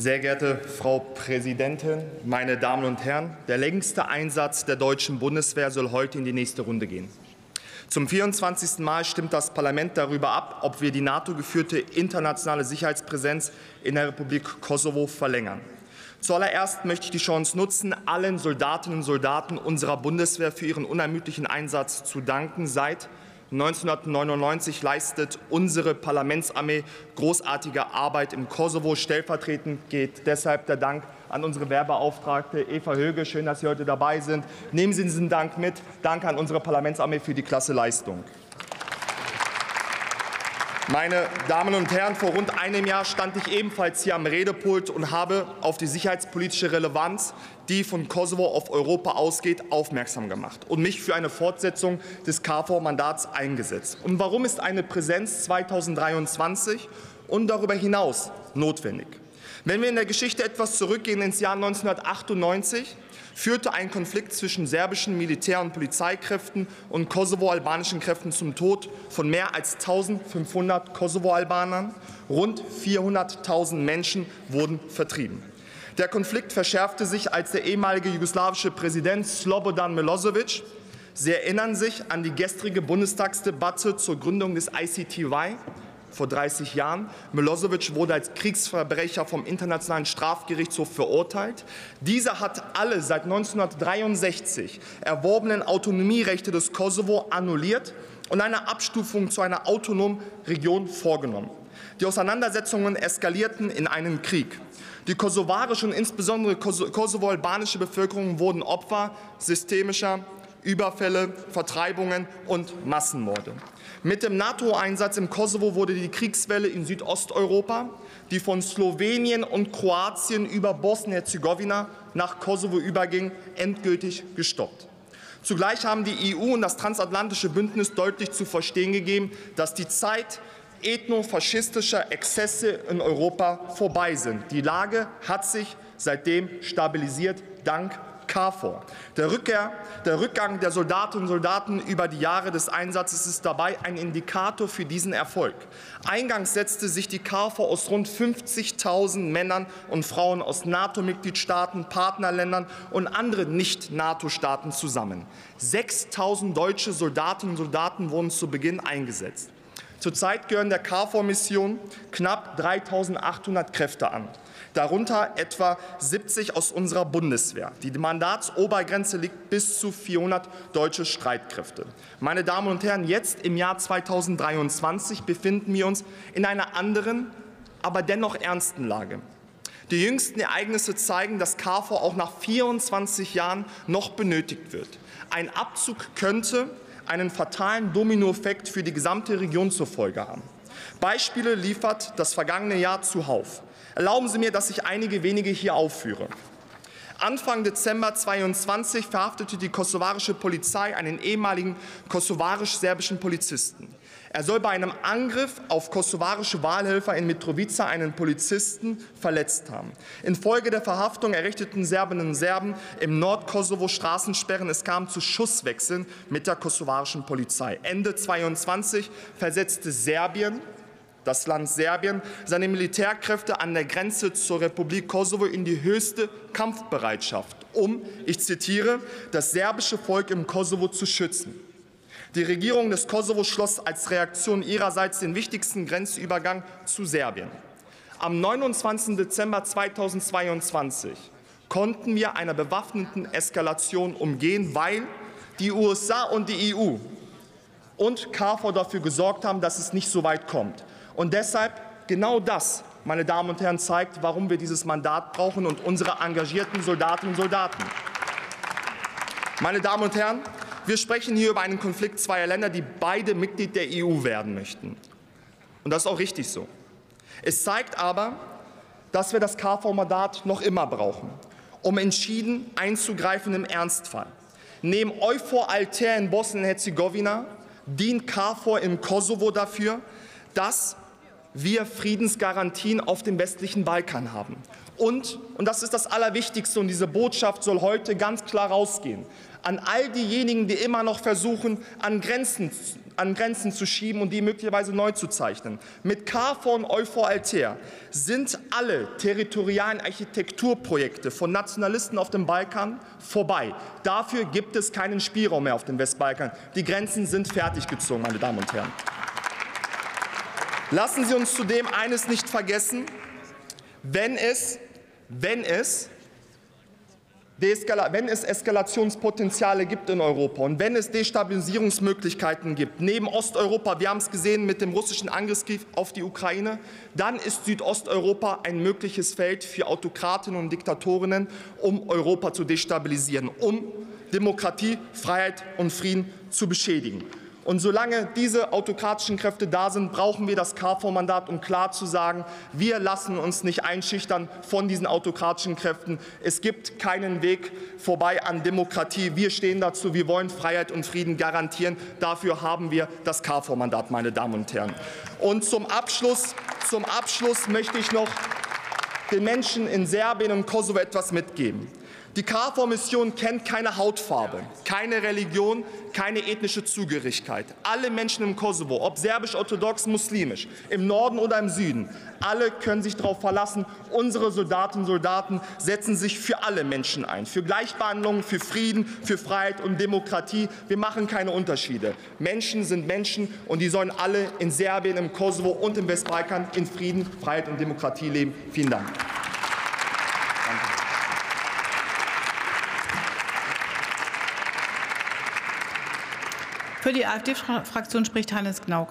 Sehr geehrte Frau Präsidentin, meine Damen und Herren! Der längste Einsatz der deutschen Bundeswehr soll heute in die nächste Runde gehen. Zum 24. Mal stimmt das Parlament darüber ab, ob wir die NATO-geführte internationale Sicherheitspräsenz in der Republik Kosovo verlängern. Zuallererst möchte ich die Chance nutzen, allen Soldatinnen und Soldaten unserer Bundeswehr für ihren unermüdlichen Einsatz zu danken. Seit 1999 leistet unsere Parlamentsarmee großartige Arbeit im Kosovo. Stellvertretend geht deshalb der Dank an unsere Wehrbeauftragte Eva Höge. Schön, dass Sie heute dabei sind. Nehmen Sie diesen Dank mit. Danke an unsere Parlamentsarmee für die klasse Leistung. Meine Damen und Herren, vor rund einem Jahr stand ich ebenfalls hier am Redepult und habe auf die sicherheitspolitische Relevanz, die von Kosovo auf Europa ausgeht, aufmerksam gemacht und mich für eine Fortsetzung des KFOR-Mandats eingesetzt. Und warum ist eine Präsenz 2023 und darüber hinaus notwendig? Wenn wir in der Geschichte etwas zurückgehen ins Jahr 1998, führte ein Konflikt zwischen serbischen Militär- und Polizeikräften und kosovo-albanischen Kräften zum Tod von mehr als 1500 Kosovo-Albanern. Rund 400.000 Menschen wurden vertrieben. Der Konflikt verschärfte sich, als der ehemalige jugoslawische Präsident Slobodan Milosevic Sie erinnern sich an die gestrige Bundestagsdebatte zur Gründung des ICTY vor 30 Jahren. Milosevic wurde als Kriegsverbrecher vom Internationalen Strafgerichtshof verurteilt. Dieser hat alle seit 1963 erworbenen Autonomierechte des Kosovo annulliert und eine Abstufung zu einer autonomen Region vorgenommen. Die Auseinandersetzungen eskalierten in einen Krieg. Die kosovarische und insbesondere kosovo-albanische Bevölkerung wurden Opfer systemischer Überfälle, Vertreibungen und Massenmorde. Mit dem NATO-Einsatz im Kosovo wurde die Kriegswelle in Südosteuropa, die von Slowenien und Kroatien über Bosnien-Herzegowina nach Kosovo überging, endgültig gestoppt. Zugleich haben die EU und das transatlantische Bündnis deutlich zu verstehen gegeben, dass die Zeit ethnofaschistischer Exzesse in Europa vorbei sind. Die Lage hat sich seitdem stabilisiert, dank KFOR. Der, Rückkehr, der Rückgang der Soldatinnen und Soldaten über die Jahre des Einsatzes ist dabei ein Indikator für diesen Erfolg. Eingangs setzte sich die KFOR aus rund 50.000 Männern und Frauen aus NATO-Mitgliedstaaten, Partnerländern und anderen Nicht-NATO-Staaten zusammen. 6.000 deutsche Soldatinnen und Soldaten wurden zu Beginn eingesetzt. Zurzeit gehören der KFOR-Mission knapp 3.800 Kräfte an darunter etwa 70 aus unserer Bundeswehr. Die Mandatsobergrenze liegt bis zu 400 deutsche Streitkräfte. Meine Damen und Herren, jetzt im Jahr 2023 befinden wir uns in einer anderen, aber dennoch ernsten Lage. Die jüngsten Ereignisse zeigen, dass KFOR auch nach 24 Jahren noch benötigt wird. Ein Abzug könnte einen fatalen Dominoeffekt für die gesamte Region zur Folge haben. Beispiele liefert das vergangene Jahr zuhauf. Erlauben Sie mir, dass ich einige wenige hier aufführe. Anfang Dezember 22 verhaftete die kosovarische Polizei einen ehemaligen kosovarisch-serbischen Polizisten. Er soll bei einem Angriff auf kosovarische Wahlhelfer in Mitrovica einen Polizisten verletzt haben. Infolge der Verhaftung errichteten Serbinnen und Serben im Nordkosovo Straßensperren. Es kam zu Schusswechseln mit der kosovarischen Polizei. Ende 22 versetzte Serbien das Land Serbien seine Militärkräfte an der Grenze zur Republik Kosovo in die höchste Kampfbereitschaft, um, ich zitiere, das serbische Volk im Kosovo zu schützen. Die Regierung des Kosovo schloss als Reaktion ihrerseits den wichtigsten Grenzübergang zu Serbien. Am 29. Dezember 2022 konnten wir einer bewaffneten Eskalation umgehen, weil die USA und die EU und KFOR dafür gesorgt haben, dass es nicht so weit kommt. Und deshalb genau das, meine Damen und Herren, zeigt, warum wir dieses Mandat brauchen und unsere engagierten Soldatinnen und Soldaten. Meine Damen und Herren, wir sprechen hier über einen Konflikt zweier Länder, die beide Mitglied der EU werden möchten. Und das ist auch richtig so. Es zeigt aber, dass wir das KV-Mandat noch immer brauchen, um entschieden einzugreifen im Ernstfall. Neben Euphor Alter in Bosnien-Herzegowina dient KFOR im Kosovo dafür, dass wir Friedensgarantien auf dem westlichen Balkan haben. Und, und das ist das Allerwichtigste, und diese Botschaft soll heute ganz klar rausgehen, an all diejenigen, die immer noch versuchen, an Grenzen an Grenzen zu schieben und die möglicherweise neu zu zeichnen. Mit KFOR und EUFOR Altair sind alle territorialen Architekturprojekte von Nationalisten auf dem Balkan vorbei. Dafür gibt es keinen Spielraum mehr auf dem Westbalkan. Die Grenzen sind fertiggezogen, meine Damen und Herren. Lassen Sie uns zudem eines nicht vergessen. Wenn es, wenn es wenn es Eskalationspotenziale gibt in Europa und wenn es Destabilisierungsmöglichkeiten gibt, neben Osteuropa, wir haben es gesehen mit dem russischen Angriffskrieg auf die Ukraine, dann ist Südosteuropa ein mögliches Feld für Autokratinnen und Diktatorinnen, um Europa zu destabilisieren, um Demokratie, Freiheit und Frieden zu beschädigen. Und solange diese autokratischen Kräfte da sind, brauchen wir das KFOR-Mandat, um klar zu sagen, wir lassen uns nicht einschüchtern von diesen autokratischen Kräften. Es gibt keinen Weg vorbei an Demokratie. Wir stehen dazu. Wir wollen Freiheit und Frieden garantieren. Dafür haben wir das KFOR-Mandat, meine Damen und Herren. Und zum Abschluss, zum Abschluss möchte ich noch den Menschen in Serbien und Kosovo etwas mitgeben. Die KFOR-Mission kennt keine Hautfarbe, keine Religion, keine ethnische Zugehörigkeit. Alle Menschen im Kosovo, ob serbisch, orthodox, muslimisch, im Norden oder im Süden, alle können sich darauf verlassen, unsere Soldatinnen und Soldaten setzen sich für alle Menschen ein, für Gleichbehandlung, für Frieden, für Freiheit und Demokratie. Wir machen keine Unterschiede. Menschen sind Menschen und die sollen alle in Serbien, im Kosovo und im Westbalkan in Frieden, Freiheit und Demokratie leben. Vielen Dank. Für die AfD-Fraktion spricht Hannes Gnauk.